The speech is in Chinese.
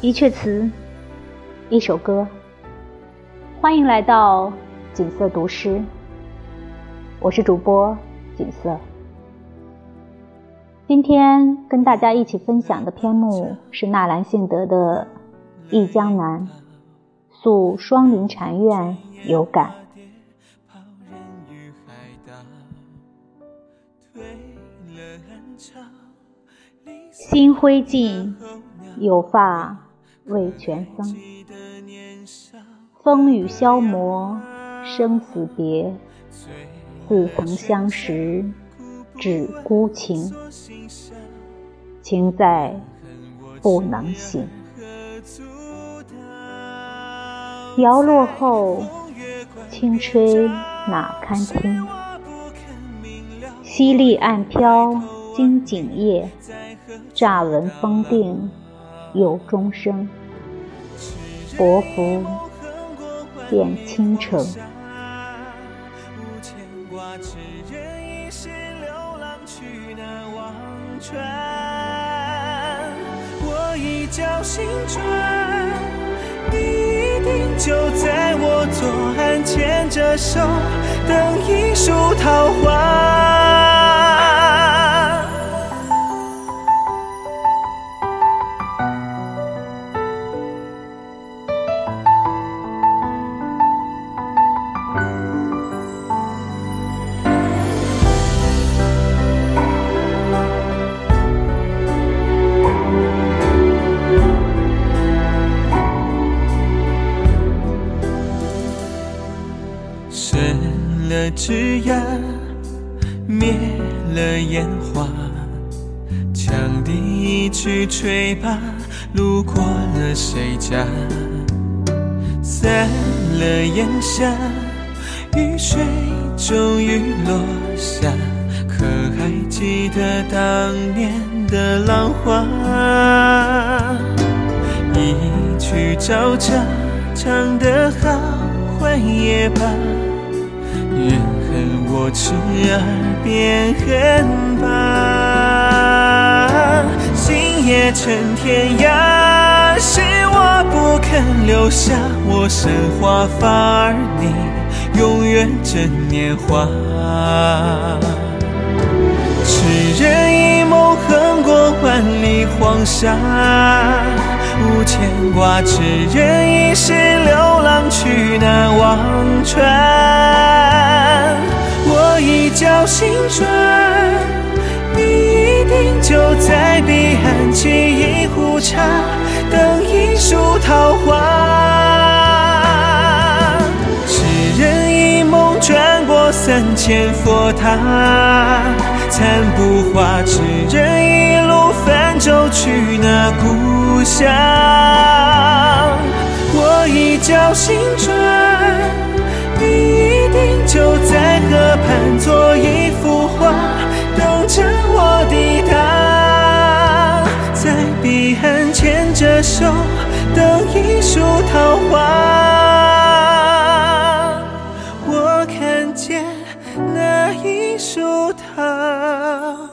一阙词，一首歌。欢迎来到锦瑟读诗，我是主播锦瑟。今天跟大家一起分享的篇目是纳兰性德的《忆江南》，诉双林禅院有感。心灰烬，有发未全僧。风雨消磨，生死别。似曾相识，只孤情。情在不能醒。摇落后，轻吹哪堪听？淅沥暗飘，金井夜。乍闻风定，有钟声。薄福变倾城。我一觉醒转，你一定就在我左岸，牵着手，等一树桃花。了枝桠，灭了烟花，羌笛一曲吹罢，路过了谁家？散了烟霞，雨水终于落下，可还记得当年的浪花？一曲朝朝，唱得好坏也罢。我痴儿变恨罢，心也成天涯。是我不肯留下我生华发而，你永远真年华。痴人一梦横过万里黄沙，无牵挂。痴人一世流浪去难忘川。就在彼岸沏一壶茶，等一树桃花。痴人一梦转过三千佛塔，残不化。痴人一路泛舟去那故乡。我一觉醒转。你一定就在河畔坐一手，等一树桃花。我看见那一树桃。